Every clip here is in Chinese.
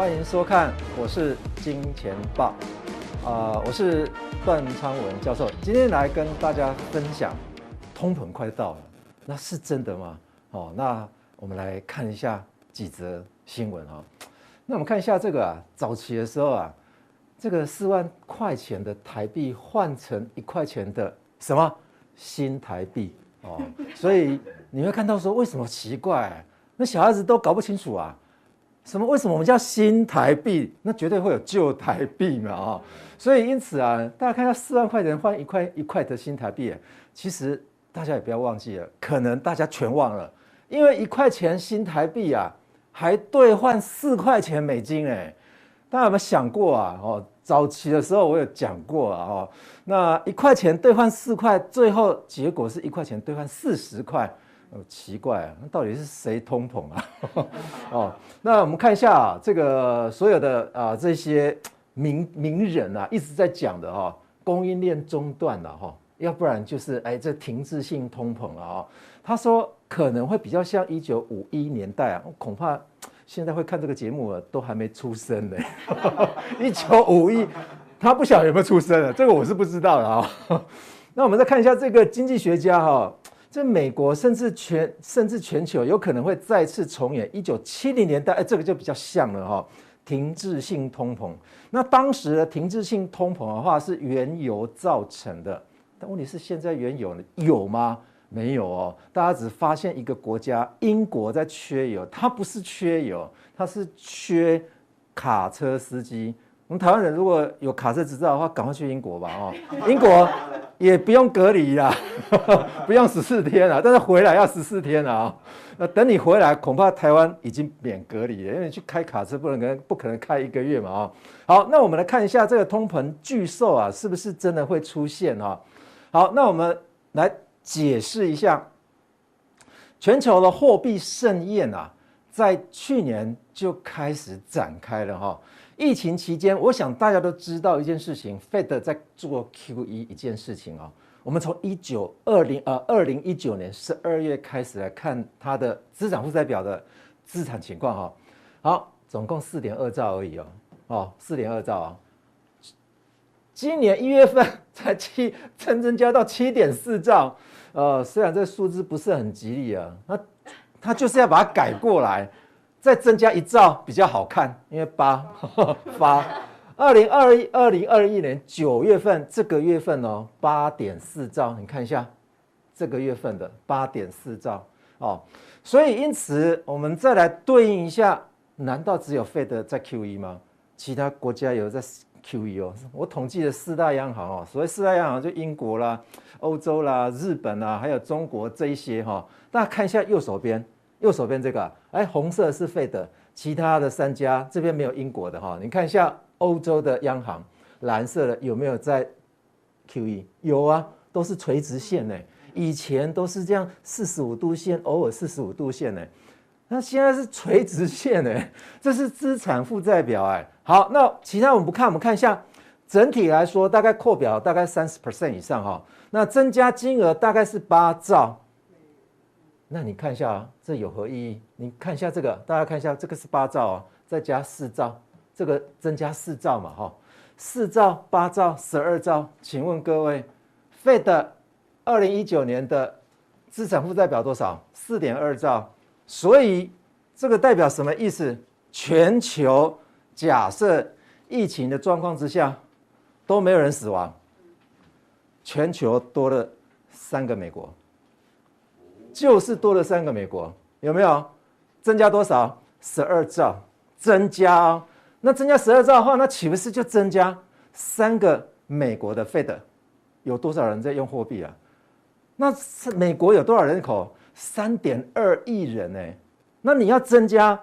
欢迎收看，我是金钱豹，啊、我是段昌文教授，今天来跟大家分享，通膨快到了，那是真的吗？哦，那我们来看一下几则新闻啊。那我们看一下这个啊，早期的时候啊，这个四万块钱的台币换成一块钱的什么新台币哦，所以你会看到说，为什么奇怪？那小孩子都搞不清楚啊。什么？为什么我们叫新台币？那绝对会有旧台币嘛！啊，所以因此啊，大家看到四万块钱换一块一块的新台币，其实大家也不要忘记了，可能大家全忘了，因为一块钱新台币啊，还兑换四块钱美金哎！大家有没有想过啊？哦，早期的时候我有讲过啊，哦，那一块钱兑换四块，最后结果是一块钱兑换四十块。哦，奇怪啊，那到底是谁通膨啊？哦，那我们看一下啊，这个所有的啊这些名名人啊一直在讲的哈，供应链中断了哈，要不然就是哎这停滞性通膨了啊。他说可能会比较像一九五一年代啊，恐怕现在会看这个节目了都还没出生呢。一九五一，他不晓得有没有出生啊？这个我是不知道的啊。那我们再看一下这个经济学家哈。这美国甚至全甚至全球有可能会再次重演一九七零年代，哎，这个就比较像了哈，停滞性通膨。那当时的停滞性通膨的话是原油造成的，但问题是现在原油有吗？没有哦，大家只发现一个国家英国在缺油，它不是缺油，它是缺卡车司机。我们台湾人如果有卡车执照的话，赶快去英国吧哦，英国。也不用隔离啦，不用十四天了，但是回来要十四天了啊。那等你回来，恐怕台湾已经免隔离了，因为你去开卡车不能跟不可能开一个月嘛啊。好，那我们来看一下这个通膨巨兽啊，是不是真的会出现啊？好，那我们来解释一下，全球的货币盛宴啊，在去年就开始展开了哈。疫情期间，我想大家都知道一件事情，Fed 在做 QE 一件事情哦。我们从一九二零呃二零一九年十二月开始来看它的资产负债表的资产情况哈。好，总共四点二兆而已哦，哦，四点二兆啊。今年一月份才七增增加到七点四兆，呃，虽然这数字不是很吉利啊，那他就是要把它改过来。再增加一兆比较好看，因为八 发，二零二一二零二一年九月份这个月份哦，八点四兆，你看一下这个月份的八点四兆哦，所以因此我们再来对应一下，难道只有 Fed 在 QE 吗？其他国家有在 QE 哦，我统计的四大央行哦，所谓四大央行就英国啦、欧洲啦、日本啦，还有中国这一些哈，大家看一下右手边。右手边这个，哎，红色是 Fed，其他的三家这边没有英国的哈，你看一下欧洲的央行，蓝色的有没有在 QE？有啊，都是垂直线呢。以前都是这样四十五度线，偶尔四十五度线呢，那现在是垂直线呢，这是资产负债表哎。好，那其他我们不看，我们看一下整体来说，大概扩表大概三十 percent 以上哈，那增加金额大概是八兆。那你看一下啊，这有何意义？你看一下这个，大家看一下，这个是八兆啊，再加四兆，这个增加四兆嘛，哈，四兆、八兆、十二兆，请问各位，Fed 二零一九年的资产负债表多少？四点二兆，所以这个代表什么意思？全球假设疫情的状况之下都没有人死亡，全球多了三个美国。就是多了三个美国，有没有？增加多少？十二兆，增加哦。那增加十二兆的话，那岂不是就增加三个美国的 Fed？有多少人在用货币啊？那是美国有多少人口？三点二亿人呢。那你要增加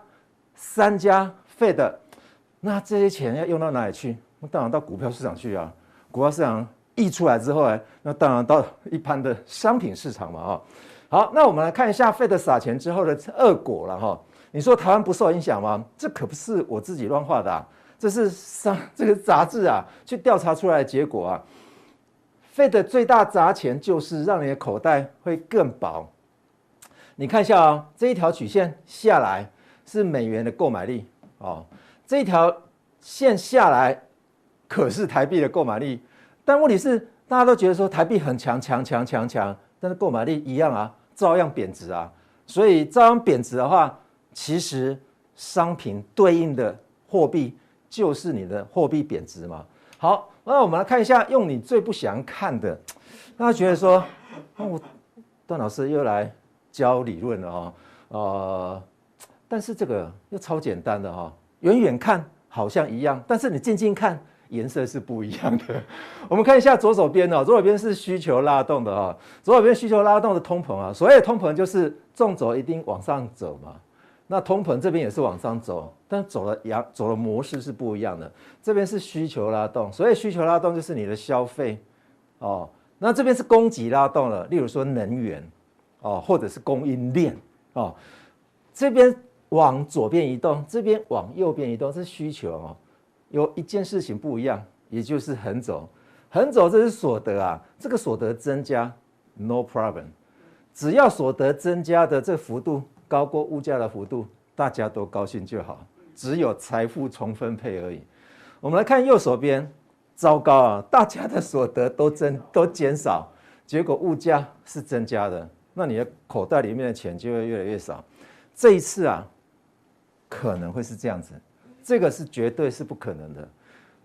三家 Fed，那这些钱要用到哪里去？那当然到股票市场去啊。股票市场溢出来之后呢，那当然到一般的商品市场嘛啊。好，那我们来看一下 Fed 撒钱之后的恶果了哈。你说台湾不受影响吗？这可不是我自己乱画的啊，这是上 这个杂志啊去调查出来的结果啊。Fed 最大砸钱就是让你的口袋会更薄。你看一下啊，这一条曲线下来是美元的购买力哦，这一条线下来，可是台币的购买力。但问题是，大家都觉得说台币很强强强强强，但是购买力一样啊，照样贬值啊。所以照样贬值的话，其实商品对应的货币就是你的货币贬值嘛。好，那我们来看一下，用你最不想看的，那觉得说，哦，段老师又来教理论了哦，呃，但是这个又超简单的哈、哦，远远看好像一样，但是你近近看。颜色是不一样的。我们看一下左手边哦，左手边是需求拉动的啊，左手边需求拉动的通膨啊。所谓的通膨就是纵轴一定往上走嘛。那通膨这边也是往上走，但走的样走的模式是不一样的。这边是需求拉动，所以需求拉动就是你的消费哦。那这边是供给拉动了，例如说能源哦，或者是供应链哦。这边往左边移动，这边往右边移动，是需求哦。有一件事情不一样，也就是横走，横走这是所得啊，这个所得增加，no problem，只要所得增加的这幅度高过物价的幅度，大家都高兴就好，只有财富重分配而已。我们来看右手边，糟糕啊，大家的所得都增都减少，结果物价是增加的，那你的口袋里面的钱就会越来越少。这一次啊，可能会是这样子。这个是绝对是不可能的，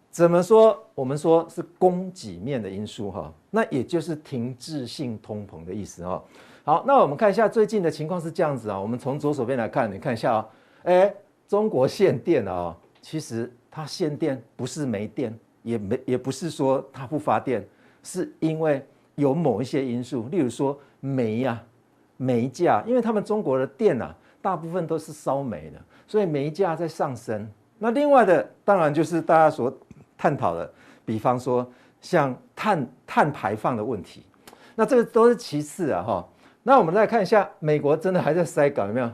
怎么说？我们说是供给面的因素哈，那也就是停滞性通膨的意思哈。好，那我们看一下最近的情况是这样子啊。我们从左手边来看，你看一下啊，哎，中国限电啊，其实它限电不是没电，也没也不是说它不发电，是因为有某一些因素，例如说煤呀、煤价，因为他们中国的电啊，大部分都是烧煤的，所以煤价在上升。那另外的当然就是大家所探讨的，比方说像碳碳排放的问题，那这个都是其次啊哈。那我们再看一下，美国真的还在塞港有没有？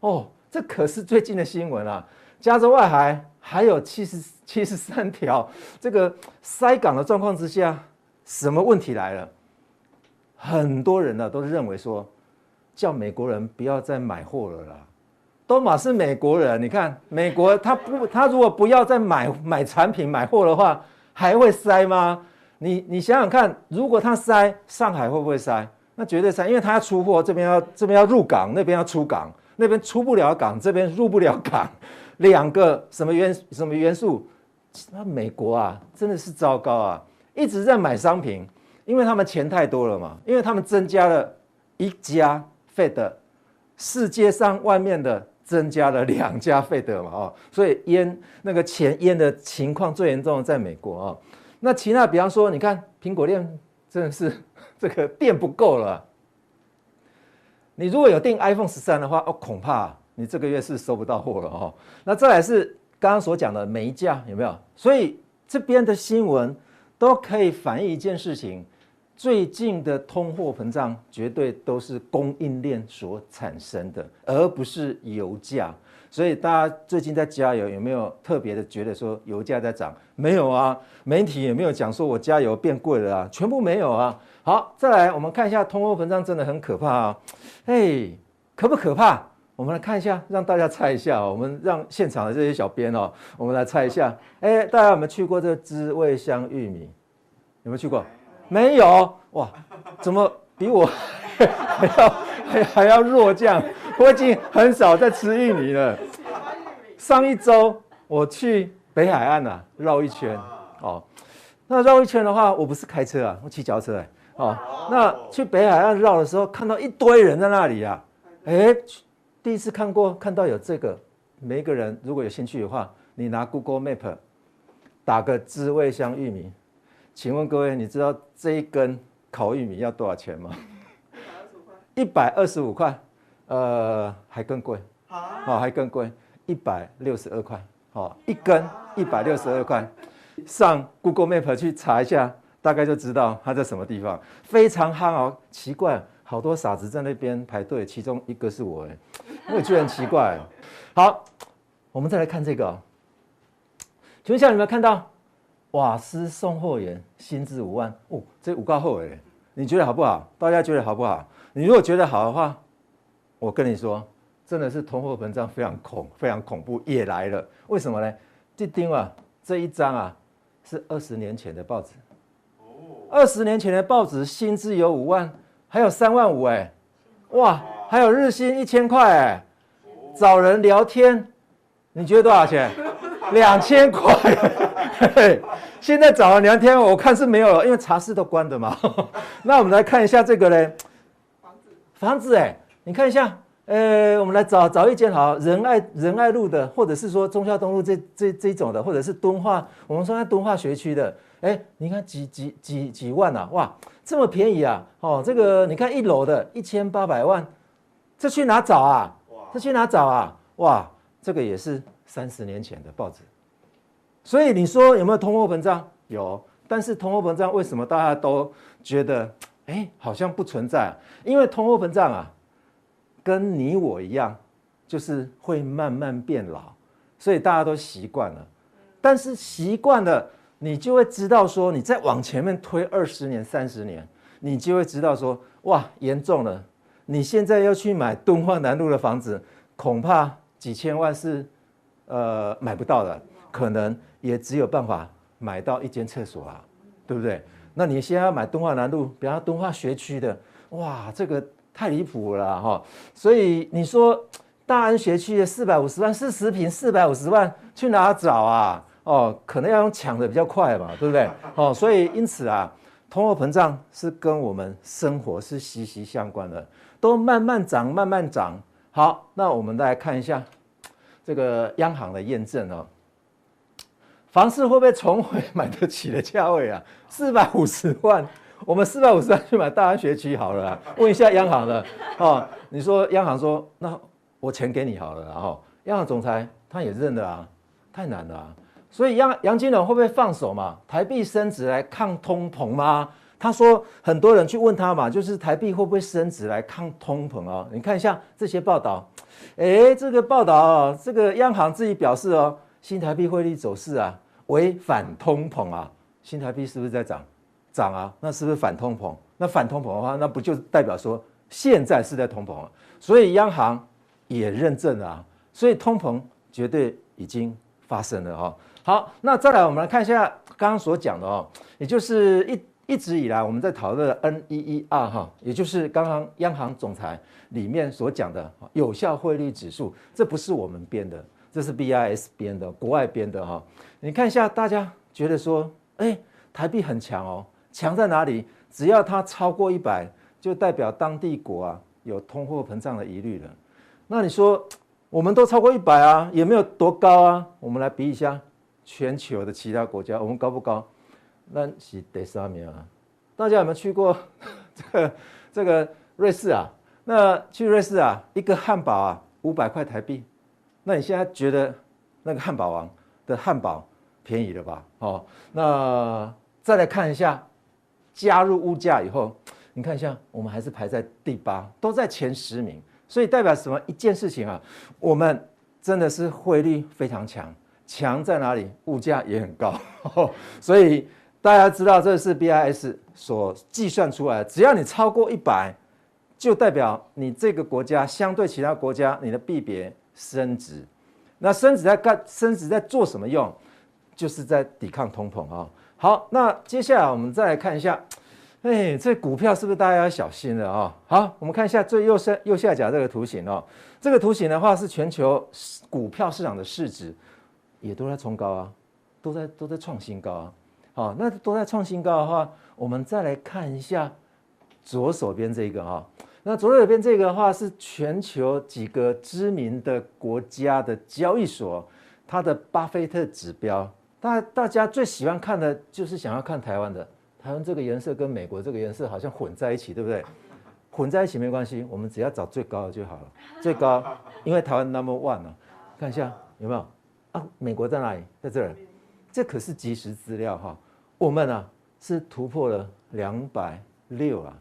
哦，这可是最近的新闻啊，加州外海还有七十七十三条这个塞港的状况之下，什么问题来了？很多人呢都认为说，叫美国人不要再买货了啦。都嘛是美国人，你看美国他不他如果不要再买买产品买货的话，还会塞吗？你你想想看，如果他塞，上海会不会塞？那绝对塞，因为他要出货，这边要这边要入港，那边要出港，那边出不了港，这边入不了港，两个什么元什么元素？那美国啊，真的是糟糕啊，一直在买商品，因为他们钱太多了嘛，因为他们增加了一家 Fed，世界上外面的。增加了两家费德嘛，哦，所以淹那个钱淹的情况最严重的在美国啊。那其他比方说，你看苹果店真的是这个电不够了。你如果有订 iPhone 十三的话，哦，恐怕你这个月是收不到货了哦。那再来是刚刚所讲的煤价有没有？所以这边的新闻都可以反映一件事情。最近的通货膨胀绝对都是供应链所产生的，而不是油价。所以大家最近在加油，有没有特别的觉得说油价在涨？没有啊，媒体也没有讲说我加油变贵了啊，全部没有啊。好，再来我们看一下通货膨胀真的很可怕啊。哎，可不可怕？我们来看一下，让大家猜一下。我们让现场的这些小编哦，我们来猜一下。哎，大家有没有去过这个滋味香玉米？有没有去过？没有哇，怎么比我 还要还还要弱这样？我已经很少在吃玉米了。上一周我去北海岸啊，绕一圈哦。那绕一圈的话，我不是开车啊，我骑脚车哎哦。那去北海岸绕的时候，看到一堆人在那里啊，哎，第一次看过看到有这个。每一个人如果有兴趣的话，你拿 Google Map 打个知味香玉米。请问各位，你知道这一根烤玉米要多少钱吗？一百二十五块，呃，还更贵，好，还更贵，一百六十二块，好，一根一百六十二块，上 Google Map 去查一下，大概就知道它在什么地方，非常憨哦，奇怪，好多傻子在那边排队，其中一个是我，哎，我也觉得很奇怪。好，我们再来看这个，请问一下，有没有看到？瓦斯送货员薪资五万哦，这五个后哎，你觉得好不好？大家觉得好不好？你如果觉得好的话，我跟你说，真的是通货膨胀非常恐非常恐怖也来了。为什么呢？这丁啊，这一张啊是二十年前的报纸。二十年前的报纸，薪资有五万，还有三万五哎，哇，还有日薪一千块哎，找人聊天，你觉得多少钱？两千块。现在找了两天，我看是没有了，因为茶室都关的嘛。那我们来看一下这个嘞，房子，房子哎，你看一下，呃，我们来找找一间好仁爱仁爱路的，或者是说中孝东路这这这种的，或者是敦化，我们说在敦化学区的。哎，你看几几几几万啊？哇，这么便宜啊！哦，这个你看一楼的一千八百万，这去哪找啊？这去哪找啊？哇，这个也是三十年前的报纸。所以你说有没有通货膨胀？有，但是通货膨胀为什么大家都觉得哎好像不存在啊？因为通货膨胀啊，跟你我一样，就是会慢慢变老，所以大家都习惯了。但是习惯了。你就会知道说，你再往前面推二十年、三十年，你就会知道说，哇，严重了！你现在要去买敦化南路的房子，恐怕几千万是，呃，买不到的，可能也只有办法买到一间厕所啊，对不对？那你现在要买敦化南路，比方敦化学区的，哇，这个太离谱了哈！所以你说大安学区的四百五十万，四十平四百五十万，去哪找啊？哦，可能要用抢的比较快嘛，对不对？哦，所以因此啊，通货膨胀是跟我们生活是息息相关的，都慢慢涨，慢慢涨。好，那我们再来看一下这个央行的验证哦，房市会不会重回买得起的价位啊？四百五十万，我们四百五十万去买大安学区好了，问一下央行的哦。你说央行说，那我钱给你好了，然后央行总裁他也认了啊，太难了啊。所以杨杨金龙会不会放手嘛？台币升值来抗通膨吗？他说很多人去问他嘛，就是台币会不会升值来抗通膨啊？你看一下这些报道，诶，这个报道啊，这个央行自己表示哦，新台币汇率走势啊为反通膨啊，新台币是不是在涨？涨啊，那是不是反通膨？那反通膨的话，那不就代表说现在是在通膨啊？所以央行也认证了啊，所以通膨绝对已经发生了哈。好，那再来，我们来看一下刚刚所讲的哦，也就是一一直以来我们在讨论的 NEER 哈，也就是刚刚央行总裁里面所讲的有效汇率指数，这不是我们编的，这是 BIS 编的，国外编的哈。你看一下，大家觉得说，哎，台币很强哦，强在哪里？只要它超过一百，就代表当地国啊有通货膨胀的疑虑了。那你说，我们都超过一百啊，也没有多高啊，我们来比一下。全球的其他国家，我们高不高？那是第三名啊！大家有没有去过 这个这个瑞士啊？那去瑞士啊，一个汉堡啊，五百块台币。那你现在觉得那个汉堡王的汉堡便宜了吧？哦，那再来看一下，加入物价以后，你看一下，我们还是排在第八，都在前十名。所以代表什么？一件事情啊，我们真的是汇率非常强。强在哪里？物价也很高，所以大家知道这是 BIS 所计算出来的。只要你超过一百，就代表你这个国家相对其他国家，你的币别升值。那升值在干？升值在做什么用？就是在抵抗通膨啊。好，那接下来我们再来看一下，哎，这股票是不是大家要小心了啊？好，我们看一下最右下右下角这个图形哦。这个图形的话是全球股票市场的市值。也都在冲高啊，都在都在创新高啊。好，那都在创新高的话，我们再来看一下左手边这个哈。那左手边这个的话是全球几个知名的国家的交易所，它的巴菲特指标。大大家最喜欢看的就是想要看台湾的，台湾这个颜色跟美国这个颜色好像混在一起，对不对？混在一起没关系，我们只要找最高的就好了。最高，因为台湾 number one 啊，看一下有没有。啊，美国在哪里？在这儿，这可是即时资料哈。我们啊是突破了两百六啊，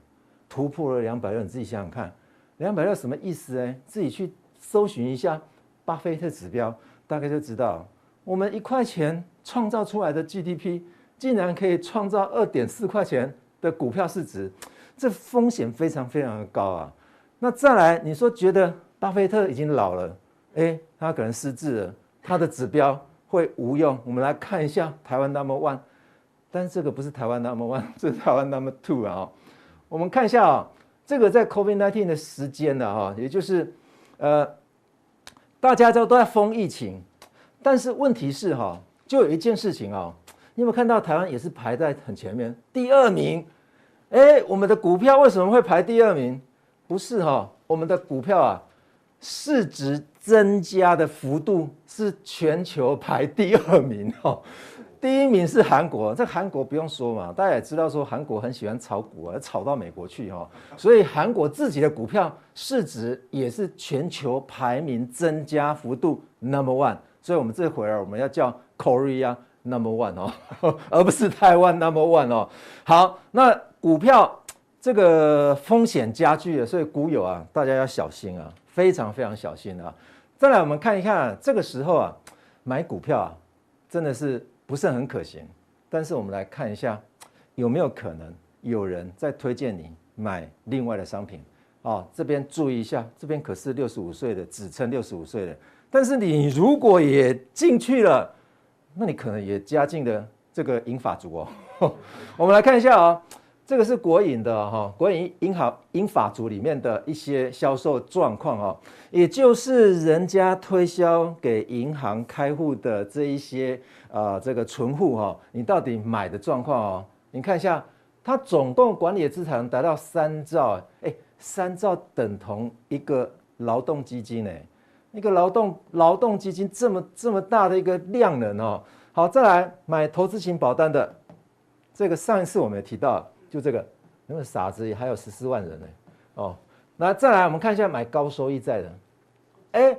突破了两百六，你自己想想看，两百六什么意思呢？自己去搜寻一下巴菲特指标，大概就知道，我们一块钱创造出来的 GDP，竟然可以创造二点四块钱的股票市值，这风险非常非常的高啊。那再来，你说觉得巴菲特已经老了，哎，他可能失智了，他的指标会无用。我们来看一下台湾 Number One，但这个不是台湾 Number One，这是台湾 Number Two 啊。我们看一下啊，这个在 COVID-19 的时间的哈，也就是呃，大家都都在封疫情，但是问题是哈，就有一件事情啊，你有没有看到台湾也是排在很前面，第二名？哎，我们的股票为什么会排第二名？不是哈，我们的股票啊，市值增加的幅度是全球排第二名哈。第一名是韩国，这韩国不用说嘛，大家也知道说韩国很喜欢炒股啊，炒到美国去哈，所以韩国自己的股票市值也是全球排名增加幅度 number one。所以我们这回来我们要叫 Korea number one 哦，而不是台湾 number one 哦。好，那。股票这个风险加剧了，所以股友啊，大家要小心啊，非常非常小心啊。再来，我们看一看这个时候啊，买股票啊，真的是不是很可行。但是我们来看一下，有没有可能有人在推荐你买另外的商品啊？这边注意一下，这边可是六十五岁的，只称六十五岁的。但是你如果也进去了，那你可能也加进了这个银发族哦。我们来看一下啊。这个是国营的哈，国营银行银发族里面的一些销售状况哦，也就是人家推销给银行开户的这一些啊，这个存户哈，你到底买的状况哦？你看一下，它总共管理的资产达到三兆，哎，三兆等同一个劳动基金哎，一个劳动劳动基金这么这么大的一个量能哦。好，再来买投资型保单的，这个上一次我们也提到。就这个，那个傻子也还有十四万人呢，哦，那再来我们看一下买高收益债的，哎，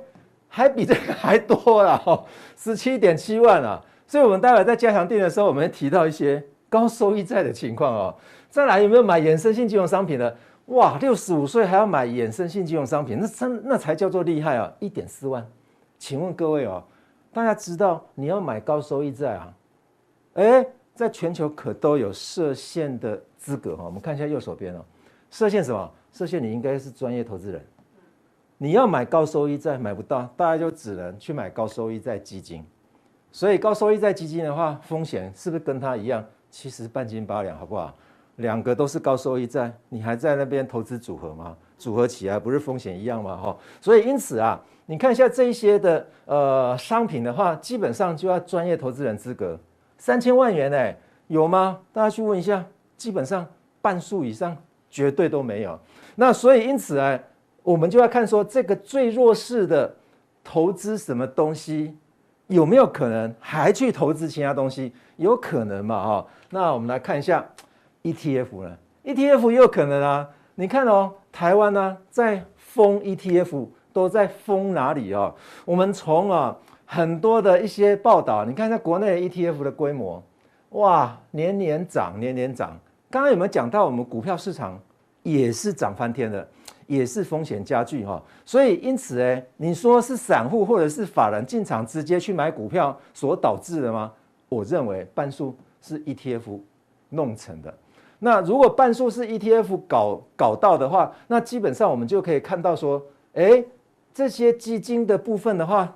还比这个还多了 哦，十七点七万啊，所以我们待会在加强錠的时候，我们会提到一些高收益债的情况哦。再来有没有买衍生性金融商品的？哇，六十五岁还要买衍生性金融商品，那真那才叫做厉害啊，一点四万。请问各位哦，大家知道你要买高收益债啊？哎，在全球可都有设限的。资格哈，我们看一下右手边哦。射线什么？射线你应该是专业投资人，你要买高收益债买不到，大家就只能去买高收益债基金。所以高收益债基金的话，风险是不是跟它一样？其实半斤八两，好不好？两个都是高收益债，你还在那边投资组合吗？组合起来不是风险一样吗？哈，所以因此啊，你看一下这一些的呃商品的话，基本上就要专业投资人资格，三千万元哎，有吗？大家去问一下。基本上半数以上绝对都没有，那所以因此啊，我们就要看说这个最弱势的投资什么东西有没有可能还去投资其他东西？有可能嘛？哈，那我们来看一下 ETF 呢？ETF 也有可能啊。你看哦，台湾呢在封 ETF 都在封哪里哦？我们从啊很多的一些报道，你看一下国内 ETF 的规模，哇，年年涨，年年涨。刚刚有没有讲到我们股票市场也是涨翻天的，也是风险加剧哈，所以因此哎，你说是散户或者是法人进场直接去买股票所导致的吗？我认为半数是 ETF 弄成的。那如果半数是 ETF 搞搞到的话，那基本上我们就可以看到说，哎，这些基金的部分的话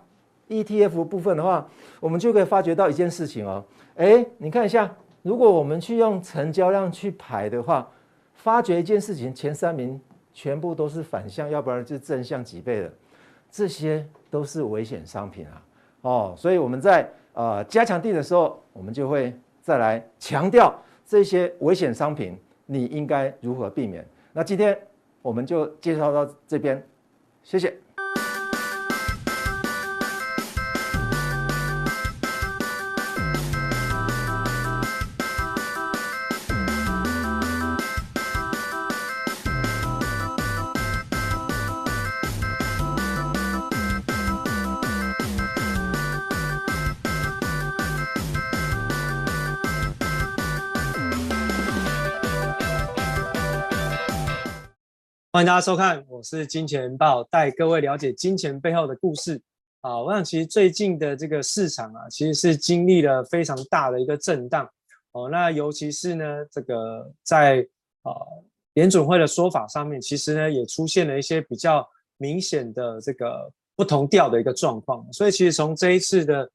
，ETF 部分的话，我们就可以发觉到一件事情哦，哎，你看一下。如果我们去用成交量去排的话，发觉一件事情，前三名全部都是反向，要不然就是正向几倍的，这些都是危险商品啊！哦，所以我们在呃加强地的时候，我们就会再来强调这些危险商品，你应该如何避免。那今天我们就介绍到这边，谢谢。欢迎大家收看，我是金钱爆，带各位了解金钱背后的故事。啊，我想其实最近的这个市场啊，其实是经历了非常大的一个震荡。哦，那尤其是呢，这个在啊联准会的说法上面，其实呢也出现了一些比较明显的这个不同调的一个状况。所以其实从这一次的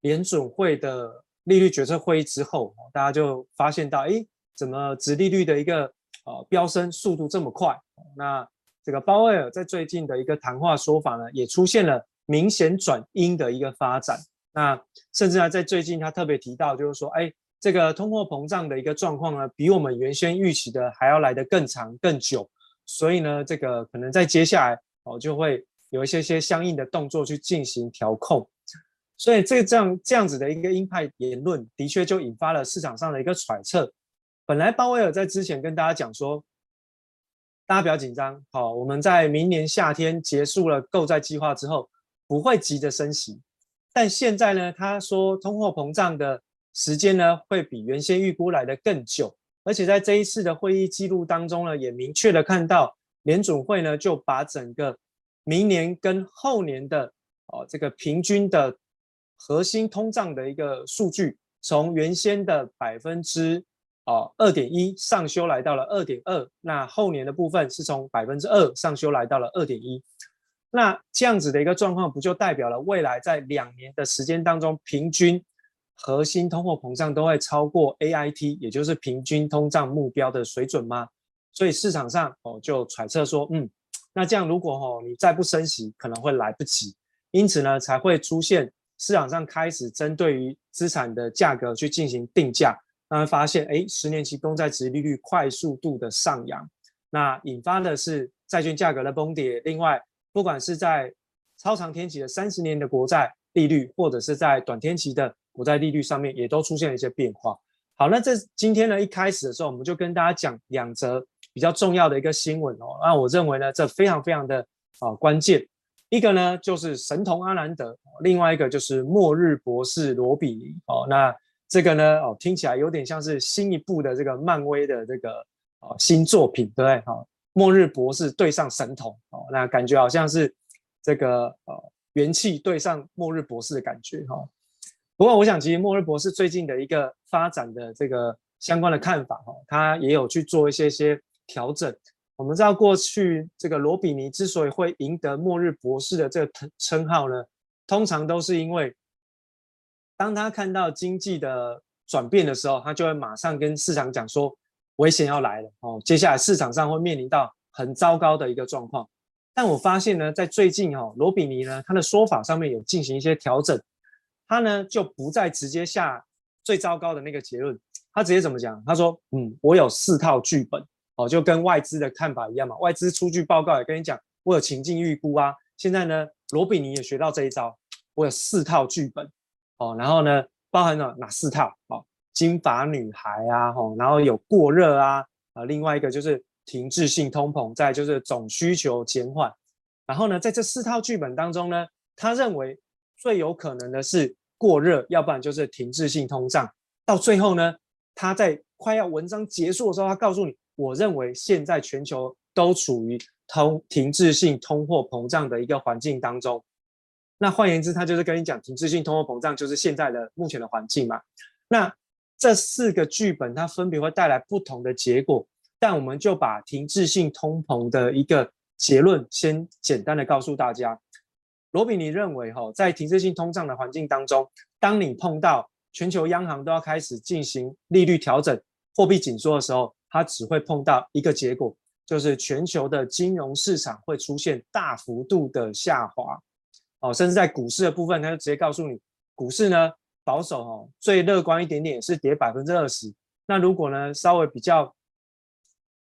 联准会的利率决策会议之后，大家就发现到，哎，怎么殖利率的一个呃飙升速度这么快？那这个鲍威尔在最近的一个谈话说法呢，也出现了明显转阴的一个发展。那甚至呢，在最近他特别提到，就是说，哎，这个通货膨胀的一个状况呢，比我们原先预期的还要来得更长更久。所以呢，这个可能在接下来哦，就会有一些些相应的动作去进行调控。所以这这样这样子的一个鹰派言论，的确就引发了市场上的一个揣测。本来鲍威尔在之前跟大家讲说，大家不要紧张，好，我们在明年夏天结束了购债计划之后，不会急着升息。但现在呢，他说通货膨胀的时间呢，会比原先预估来的更久，而且在这一次的会议记录当中呢，也明确的看到联准会呢就把整个明年跟后年的哦这个平均的核心通胀的一个数据，从原先的百分之。哦，二点一上修来到了二点二，那后年的部分是从百分之二上修来到了二点一，那这样子的一个状况，不就代表了未来在两年的时间当中，平均核心通货膨胀都会超过 AIT，也就是平均通胀目标的水准吗？所以市场上哦就揣测说，嗯，那这样如果哦你再不升息，可能会来不及，因此呢才会出现市场上开始针对于资产的价格去进行定价。他们发现，哎，十年期公债殖利率快速度的上扬，那引发的是债券价格的崩跌。另外，不管是在超长天期的三十年的国债利率，或者是在短天期的国债利率上面，也都出现了一些变化。好，那这今天呢，一开始的时候，我们就跟大家讲两则比较重要的一个新闻哦。那我认为呢，这非常非常的啊关键。一个呢就是神童阿兰德，另外一个就是末日博士罗比尼哦。那这个呢，哦，听起来有点像是新一部的这个漫威的这个哦新作品，对不对？好，末日博士对上神童，哦，那感觉好像是这个呃元气对上末日博士的感觉，哈。不过我想，其实末日博士最近的一个发展的这个相关的看法，哈，他也有去做一些些调整。我们知道过去这个罗比尼之所以会赢得末日博士的这个称号呢，通常都是因为。当他看到经济的转变的时候，他就会马上跟市场讲说，危险要来了哦，接下来市场上会面临到很糟糕的一个状况。但我发现呢，在最近哦，罗比尼呢，他的说法上面有进行一些调整，他呢就不再直接下最糟糕的那个结论，他直接怎么讲？他说，嗯，我有四套剧本哦，就跟外资的看法一样嘛，外资出具报告也跟你讲，我有情境预估啊。现在呢，罗比尼也学到这一招，我有四套剧本。哦，然后呢，包含了哪四套？哦，金发女孩啊，哦，然后有过热啊，啊，另外一个就是停滞性通膨，再就是总需求减缓。然后呢，在这四套剧本当中呢，他认为最有可能的是过热，要不然就是停滞性通胀。到最后呢，他在快要文章结束的时候，他告诉你，我认为现在全球都处于通停滞性通货膨胀的一个环境当中。那换言之，他就是跟你讲，停滞性通货膨胀就是现在的目前的环境嘛。那这四个剧本它分别会带来不同的结果，但我们就把停滞性通膨的一个结论先简单的告诉大家。罗比尼认为，哈，在停滞性通胀的环境当中，当你碰到全球央行都要开始进行利率调整、货币紧缩的时候，它只会碰到一个结果，就是全球的金融市场会出现大幅度的下滑。哦，甚至在股市的部分，他就直接告诉你，股市呢保守哦，最乐观一点点是跌百分之二十。那如果呢稍微比较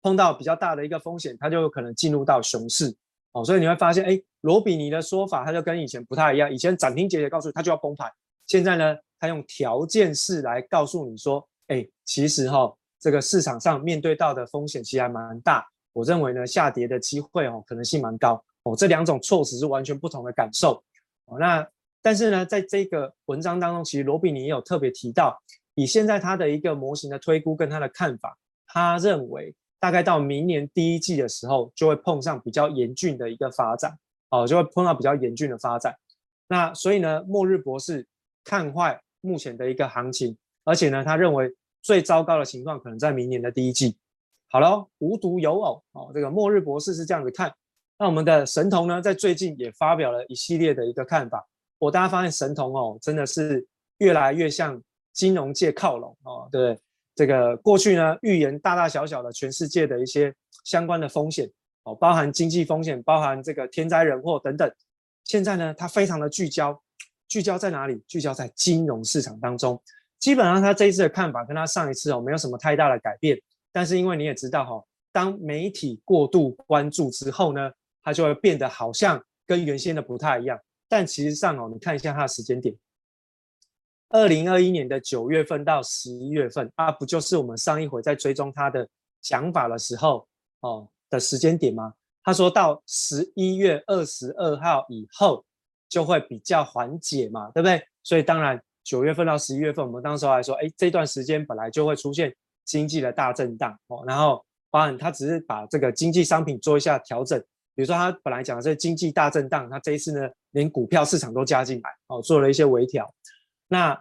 碰到比较大的一个风险，它就有可能进入到熊市哦。所以你会发现，哎，罗比尼的说法，他就跟以前不太一样。以前斩钉截铁告诉你，他就要崩盘。现在呢，他用条件式来告诉你说，哎，其实哈、哦，这个市场上面对到的风险其实还蛮大。我认为呢，下跌的机会哦，可能性蛮高。哦，这两种措辞是完全不同的感受。哦，那但是呢，在这个文章当中，其实罗比尼也有特别提到，以现在他的一个模型的推估跟他的看法，他认为大概到明年第一季的时候，就会碰上比较严峻的一个发展。哦，就会碰到比较严峻的发展。那所以呢，末日博士看坏目前的一个行情，而且呢，他认为最糟糕的情况可能在明年的第一季。好了，无独有偶哦，这个末日博士是这样子看。那我们的神童呢，在最近也发表了一系列的一个看法。我大家发现神童哦，真的是越来越向金融界靠拢哦，对？这个过去呢，预言大大小小的全世界的一些相关的风险哦，包含经济风险，包含这个天灾人祸等等。现在呢，他非常的聚焦，聚焦在哪里？聚焦在金融市场当中。基本上他这一次的看法跟他上一次哦没有什么太大的改变。但是因为你也知道哈，当媒体过度关注之后呢，它就会变得好像跟原先的不太一样。但其实上哦，你看一下它的时间点。二零二一年的九月份到十一月份啊，不就是我们上一回在追踪他的讲法的时候哦的时间点吗？他说到十一月二十二号以后就会比较缓解嘛，对不对？所以当然九月份到十一月份，我们当时还说，哎，这段时间本来就会出现经济的大震荡哦，然后当然他只是把这个经济商品做一下调整，比如说他本来讲的是经济大震荡，他这一次呢连股票市场都加进来哦，做了一些微调。那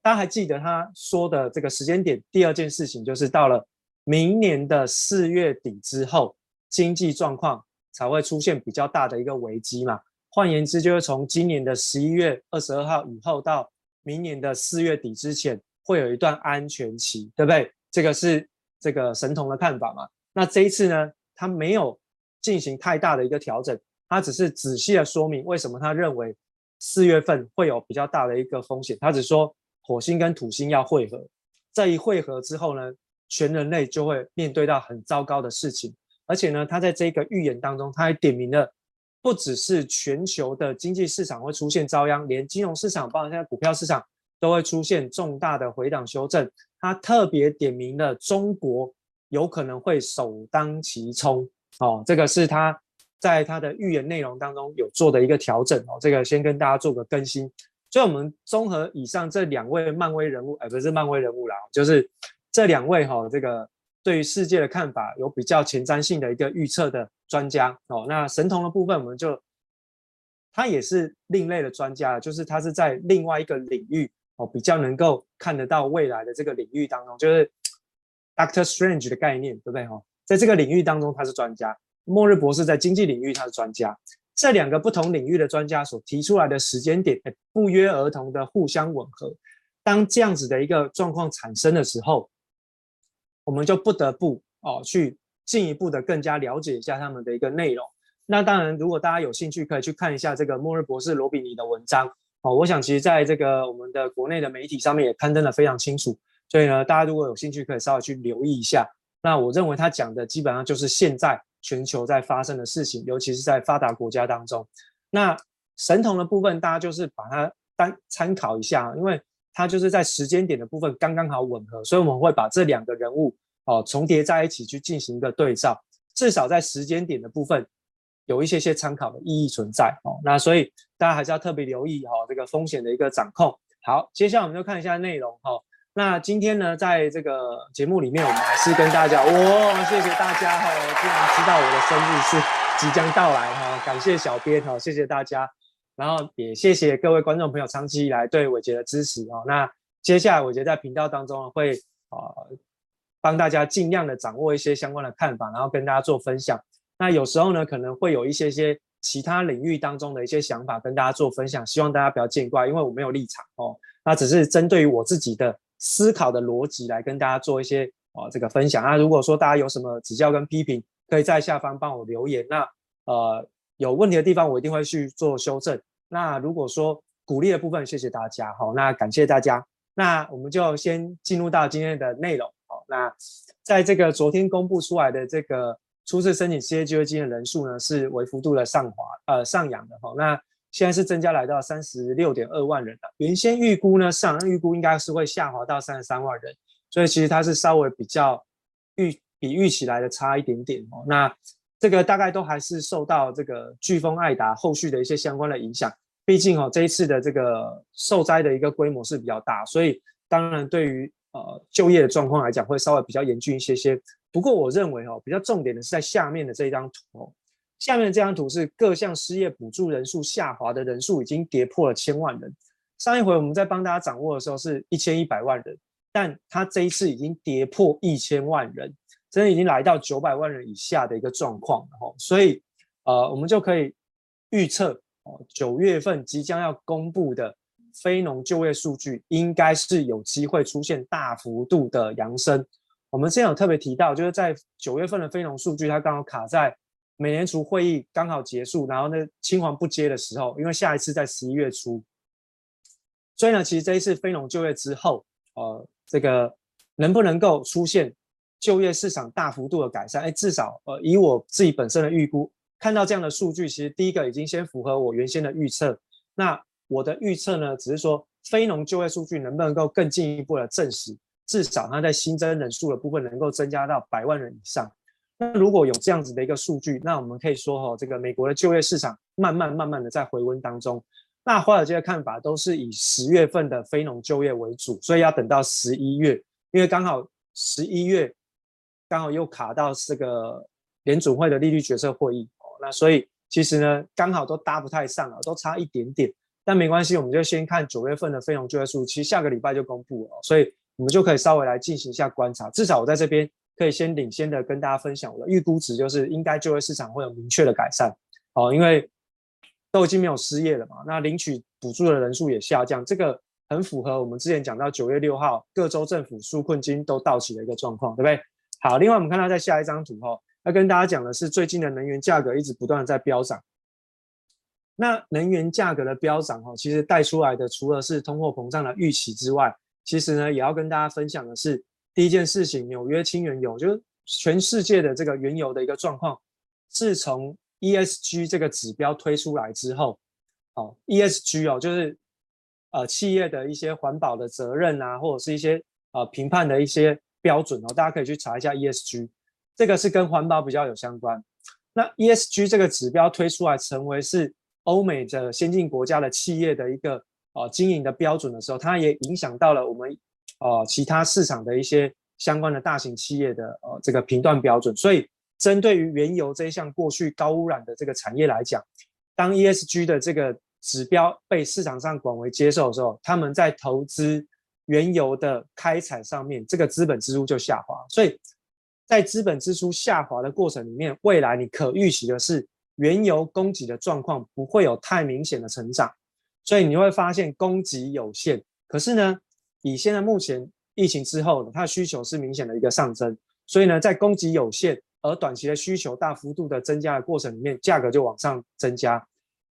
大家还记得他说的这个时间点？第二件事情就是到了明年的四月底之后，经济状况才会出现比较大的一个危机嘛。换言之，就是从今年的十一月二十二号以后到明年的四月底之前，会有一段安全期，对不对？这个是这个神童的看法嘛。那这一次呢，他没有进行太大的一个调整，他只是仔细的说明为什么他认为。四月份会有比较大的一个风险，他只说火星跟土星要汇合，这一汇合之后呢，全人类就会面对到很糟糕的事情。而且呢，他在这个预言当中，他还点名了，不只是全球的经济市场会出现遭殃，连金融市场，包括现在股票市场都会出现重大的回档修正。他特别点名了中国有可能会首当其冲，哦，这个是他。在他的预言内容当中有做的一个调整哦，这个先跟大家做个更新。所以，我们综合以上这两位漫威人物，哎，不是漫威人物啦，就是这两位哈，这个对于世界的看法有比较前瞻性的一个预测的专家哦。那神童的部分，我们就他也是另类的专家，就是他是在另外一个领域哦，比较能够看得到未来的这个领域当中，就是 Doctor Strange 的概念，对不对哈？在这个领域当中，他是专家。末日博士在经济领域，他是专家。这两个不同领域的专家所提出来的时间点，不约而同的互相吻合。当这样子的一个状况产生的时候，我们就不得不哦去进一步的更加了解一下他们的一个内容。那当然，如果大家有兴趣，可以去看一下这个末日博士罗比尼的文章哦。我想，其实在这个我们的国内的媒体上面也刊登的非常清楚。所以呢，大家如果有兴趣，可以稍微去留意一下。那我认为他讲的基本上就是现在。全球在发生的事情，尤其是在发达国家当中，那神童的部分，大家就是把它单参考一下，因为它就是在时间点的部分刚刚好吻合，所以我们会把这两个人物哦重叠在一起去进行一个对照，至少在时间点的部分有一些些参考的意义存在哦。那所以大家还是要特别留意哈这个风险的一个掌控。好，接下来我们就看一下内容哈。那今天呢，在这个节目里面，我们还是跟大家讲，哇，谢谢大家哈，既然知道我的生日是即将到来哈，感谢小编哈，谢谢大家，然后也谢谢各位观众朋友长期以来对伟杰的支持哦。那接下来伟杰在频道当中会啊帮大家尽量的掌握一些相关的看法，然后跟大家做分享。那有时候呢，可能会有一些些其他领域当中的一些想法跟大家做分享，希望大家不要见怪，因为我没有立场哦，那只是针对于我自己的。思考的逻辑来跟大家做一些哦这个分享啊。如果说大家有什么指教跟批评，可以在下方帮我留言。那呃有问题的地方我一定会去做修正。那如果说鼓励的部分，谢谢大家。好，那感谢大家。那我们就先进入到今天的内容。好，那在这个昨天公布出来的这个初次申请失业救济金的人数呢，是微幅度的上滑呃上扬的。好，那。现在是增加来到三十六点二万人了，原先预估呢，市场预估应该是会下滑到三十三万人，所以其实它是稍微比较预比预期来的差一点点哦。那这个大概都还是受到这个飓风艾达后续的一些相关的影响，毕竟哦这一次的这个受灾的一个规模是比较大，所以当然对于呃就业的状况来讲会稍微比较严峻一些些。不过我认为哦比较重点的是在下面的这一张图哦。下面这张图是各项失业补助人数下滑的人数已经跌破了千万人。上一回我们在帮大家掌握的时候是一千一百万人，但它这一次已经跌破一千万人，真的已经来到九百万人以下的一个状况了哈。所以，呃，我们就可以预测哦，九月份即将要公布的非农就业数据，应该是有机会出现大幅度的扬升。我们之前有特别提到，就是在九月份的非农数据，它刚好卡在美联储会议刚好结束，然后呢青黄不接的时候，因为下一次在十一月初，所以呢，其实这一次非农就业之后，呃，这个能不能够出现就业市场大幅度的改善？哎，至少呃，以我自己本身的预估，看到这样的数据，其实第一个已经先符合我原先的预测。那我的预测呢，只是说非农就业数据能不能够更进一步的证实。至少它在新增人数的部分能够增加到百万人以上。那如果有这样子的一个数据，那我们可以说哈，这个美国的就业市场慢慢慢慢的在回温当中。那华尔街的看法都是以十月份的非农就业为主，所以要等到十一月，因为刚好十一月刚好又卡到这个联准会的利率决策会议哦。那所以其实呢，刚好都搭不太上啊，都差一点点。但没关系，我们就先看九月份的非农就业数，其实下个礼拜就公布了，所以。我们就可以稍微来进行一下观察，至少我在这边可以先领先的跟大家分享我的预估值，就是应该就业市场会有明确的改善，哦，因为都已经没有失业了嘛，那领取补助的人数也下降，这个很符合我们之前讲到九月六号各州政府纾困金都到期的一个状况，对不对？好，另外我们看到在下一张图哈，要跟大家讲的是最近的能源价格一直不断的在飙涨，那能源价格的飙涨哈，其实带出来的除了是通货膨胀的预期之外，其实呢，也要跟大家分享的是，第一件事情，纽约轻原油就是全世界的这个原油的一个状况。自从 ESG 这个指标推出来之后，哦，ESG 哦，就是呃企业的一些环保的责任啊，或者是一些呃评判的一些标准哦，大家可以去查一下 ESG，这个是跟环保比较有相关。那 ESG 这个指标推出来，成为是欧美的先进国家的企业的一个。呃，经营的标准的时候，它也影响到了我们呃其他市场的一些相关的大型企业的呃这个评断标准。所以，针对于原油这一项过去高污染的这个产业来讲，当 ESG 的这个指标被市场上广为接受的时候，他们在投资原油的开采上面，这个资本支出就下滑。所以在资本支出下滑的过程里面，未来你可预期的是原油供给的状况不会有太明显的成长。所以你会发现供给有限，可是呢，以现在目前疫情之后，它的需求是明显的一个上升。所以呢，在供给有限而短期的需求大幅度的增加的过程里面，价格就往上增加。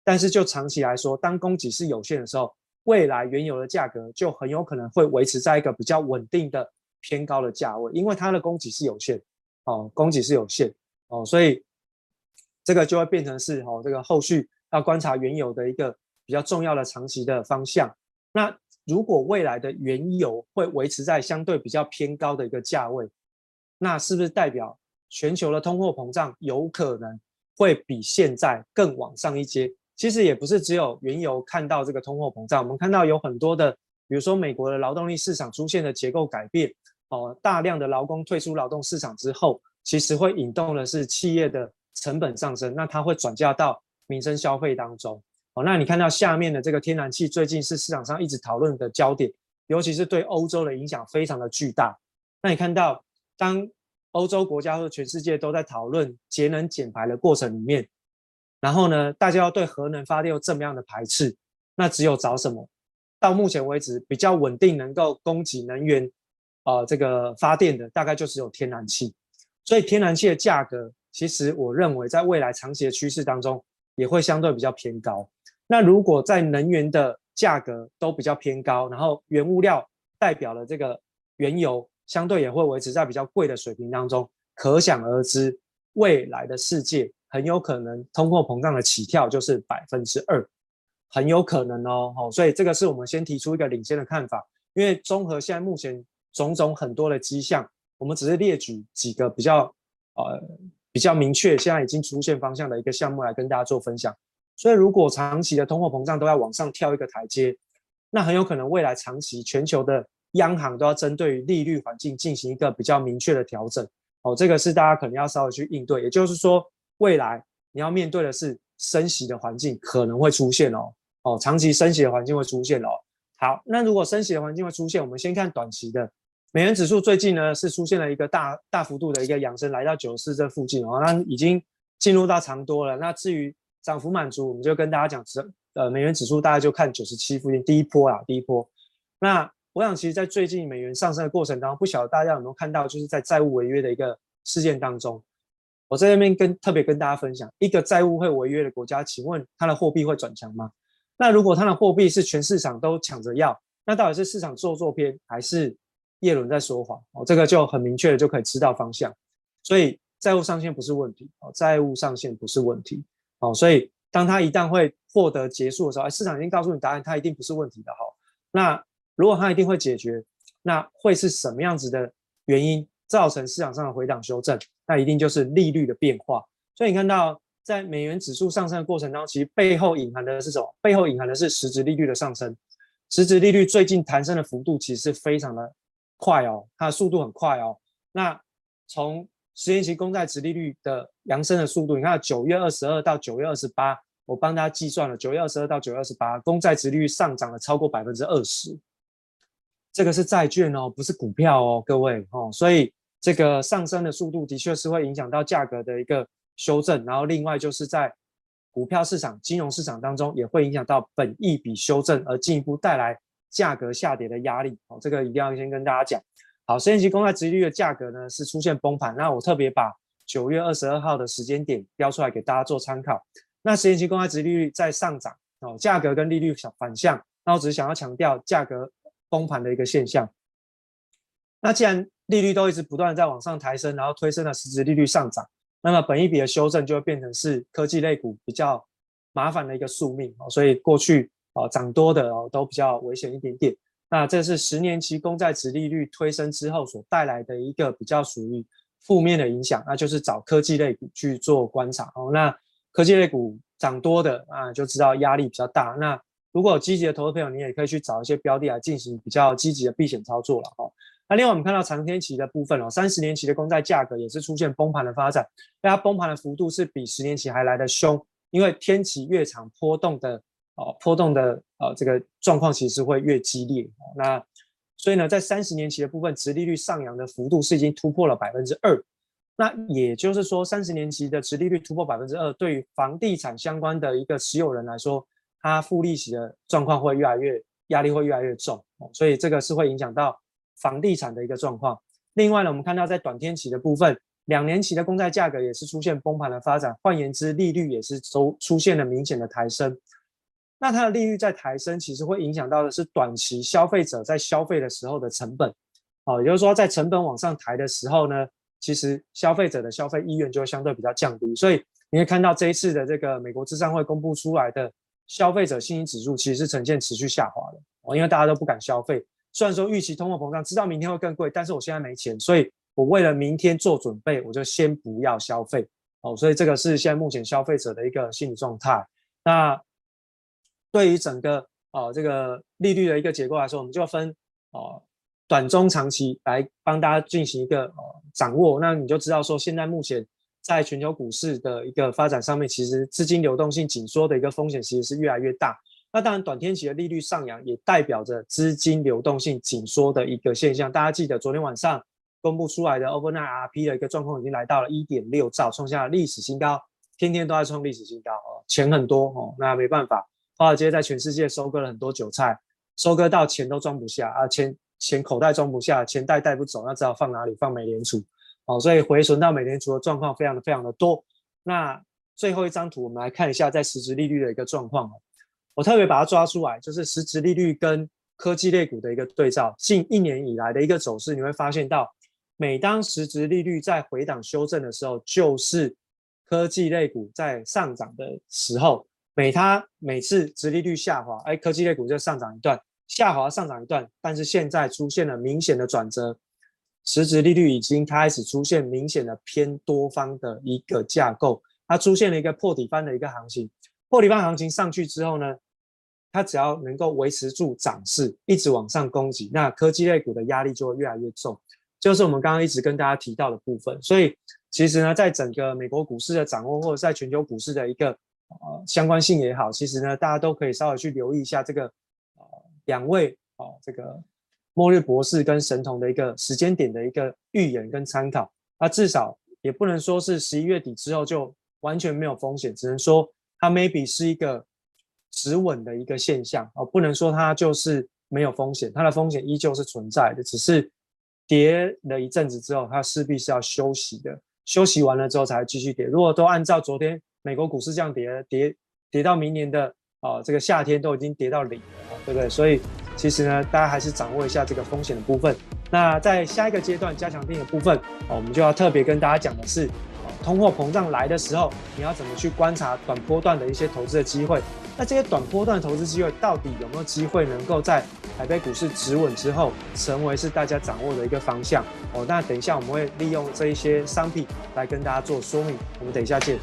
但是就长期来说，当供给是有限的时候，未来原油的价格就很有可能会维持在一个比较稳定的偏高的价位，因为它的供给是有限，哦，供给是有限，哦，所以这个就会变成是哦，这个后续要观察原油的一个。比较重要的长期的方向。那如果未来的原油会维持在相对比较偏高的一个价位，那是不是代表全球的通货膨胀有可能会比现在更往上一阶？其实也不是只有原油看到这个通货膨胀，我们看到有很多的，比如说美国的劳动力市场出现的结构改变，哦，大量的劳工退出劳动市场之后，其实会引动的是企业的成本上升，那它会转嫁到民生消费当中。哦，那你看到下面的这个天然气，最近是市场上一直讨论的焦点，尤其是对欧洲的影响非常的巨大。那你看到，当欧洲国家或全世界都在讨论节能减排的过程里面，然后呢，大家要对核能发电有这么样的排斥，那只有找什么？到目前为止比较稳定能够供给能源，呃，这个发电的大概就只有天然气。所以天然气的价格，其实我认为在未来长期的趋势当中，也会相对比较偏高。那如果在能源的价格都比较偏高，然后原物料代表了这个原油相对也会维持在比较贵的水平当中，可想而知，未来的世界很有可能通货膨胀的起跳就是百分之二，很有可能哦。好，所以这个是我们先提出一个领先的看法，因为综合现在目前种种很多的迹象，我们只是列举几个比较呃比较明确，现在已经出现方向的一个项目来跟大家做分享。所以，如果长期的通货膨胀都要往上跳一个台阶，那很有可能未来长期全球的央行都要针对利率环境进行一个比较明确的调整。哦，这个是大家可能要稍微去应对。也就是说，未来你要面对的是升息的环境可能会出现哦。哦，长期升息的环境会出现哦。好，那如果升息的环境会出现，我们先看短期的美元指数最近呢是出现了一个大大幅度的一个扬升，来到九十四这附近哦，那已经进入到长多了。那至于涨幅满足，我们就跟大家讲指，呃，美元指数大概就看九十七附近第一波啊，第一波。那我想，其实，在最近美元上升的过程当中，不晓得大家有没有看到，就是在债务违约的一个事件当中，我在这边跟特别跟大家分享，一个债务会违约的国家，请问它的货币会转强吗？那如果它的货币是全市场都抢着要，那到底是市场做作偏，还是叶伦在说谎？哦，这个就很明确的就可以知道方向。所以债务上限不是问题，哦，债务上限不是问题，哦，所以当它一旦会获得结束的时候，哎，市场已经告诉你答案，它一定不是问题的，哈。那如果它一定会解决，那会是什么样子的原因造成市场上的回档修正？那一定就是利率的变化。所以你看到在美元指数上升的过程当中，其实背后隐含的是什么？背后隐含的是实质利率的上升。实质利率最近弹升的幅度其实非常的快哦，它的速度很快哦。那从十年期公债殖利率的扬升的速度，你看九月二十二到九月二十八，我帮大家计算了，九月二十二到九月二十八，公债殖利率上涨了超过百分之二十。这个是债券哦，不是股票哦，各位哦，所以这个上升的速度的确是会影响到价格的一个修正，然后另外就是在股票市场、金融市场当中也会影响到本益比修正，而进一步带来价格下跌的压力。哦，这个一定要先跟大家讲。好，十年期公债殖利率的价格呢是出现崩盘，那我特别把九月二十二号的时间点标出来给大家做参考。那十年期公债殖利率在上涨哦，价格跟利率反向，那我只是想要强调价格。崩盘的一个现象。那既然利率都一直不断在往上抬升，然后推升了实质利率上涨，那么本一笔的修正就会变成是科技类股比较麻烦的一个宿命哦。所以过去哦涨多的哦都比较危险一点点。那这是十年期公债殖利率推升之后所带来的一个比较属于负面的影响，那就是找科技类股去做观察哦。那科技类股涨多的啊，就知道压力比较大。那如果有积极的投资朋友，你也可以去找一些标的来进行比较积极的避险操作了哦。那另外我们看到长天期的部分哦，三十年期的公债价格也是出现崩盘的发展，那它崩盘的幅度是比十年期还来得凶，因为天期越长，波动的哦波动的呃这个状况其实会越激烈。那所以呢，在三十年期的部分，殖利率上扬的幅度是已经突破了百分之二。那也就是说，三十年期的殖利率突破百分之二，对于房地产相关的一个持有人来说，它付利息的状况会越来越压力会越来越重，所以这个是会影响到房地产的一个状况。另外呢，我们看到在短天期的部分，两年期的公债价格也是出现崩盘的发展，换言之，利率也是出出现了明显的抬升。那它的利率在抬升，其实会影响到的是短期消费者在消费的时候的成本。哦，也就是说，在成本往上抬的时候呢，其实消费者的消费意愿就会相对比较降低。所以你会看到这一次的这个美国智商会公布出来的。消费者信心指数其实是呈现持续下滑的哦，因为大家都不敢消费。虽然说预期通货膨胀，知道明天会更贵，但是我现在没钱，所以我为了明天做准备，我就先不要消费哦。所以这个是现在目前消费者的一个心理状态。那对于整个哦这个利率的一个结构来说，我们就分哦短中长期来帮大家进行一个哦掌握。那你就知道说现在目前。在全球股市的一个发展上面，其实资金流动性紧缩的一个风险其实是越来越大。那当然，短天期的利率上扬也代表着资金流动性紧缩的一个现象。大家记得昨天晚上公布出来的 Overnight RP 的一个状况已经来到了一点六兆，创下了历史新高，天天都在创历史新高哦，钱很多哦，那没办法，华尔街在全世界收割了很多韭菜，收割到钱都装不下啊，钱钱口袋装不下，钱袋带不走，那只好放哪里？放美联储。好，所以回存到美联储的状况非常的非常的多。那最后一张图，我们来看一下在实质利率的一个状况哦。我特别把它抓出来，就是实质利率跟科技类股的一个对照。近一年以来的一个走势，你会发现到，每当实质利率在回档修正的时候，就是科技类股在上涨的时候。每它每次殖利率下滑，哎，科技类股就上涨一段，下滑上涨一段。但是现在出现了明显的转折。实质利率已经开始出现明显的偏多方的一个架构，它出现了一个破底翻的一个行情。破底翻行情上去之后呢，它只要能够维持住涨势，一直往上攻击，那科技类股的压力就会越来越重，就是我们刚刚一直跟大家提到的部分。所以其实呢，在整个美国股市的掌握，或者在全球股市的一个呃相关性也好，其实呢，大家都可以稍微去留意一下这个呃两位哦这个。末日博士跟神童的一个时间点的一个预言跟参考，那至少也不能说是十一月底之后就完全没有风险，只能说它 maybe 是一个止稳的一个现象哦，不能说它就是没有风险，它的风险依旧是存在的，只是跌了一阵子之后，它势必是要休息的，休息完了之后才继续跌。如果都按照昨天美国股市这样跌，跌跌到明年的哦这个夏天都已经跌到零了，对不对？所以其实呢，大家还是掌握一下这个风险的部分。那在下一个阶段加强錠的部分哦，我们就要特别跟大家讲的是。通货膨胀来的时候，你要怎么去观察短波段的一些投资的机会？那这些短波段投资机会到底有没有机会能够在台北股市止稳之后，成为是大家掌握的一个方向？哦，那等一下我们会利用这一些商品来跟大家做说明。我们等一下见。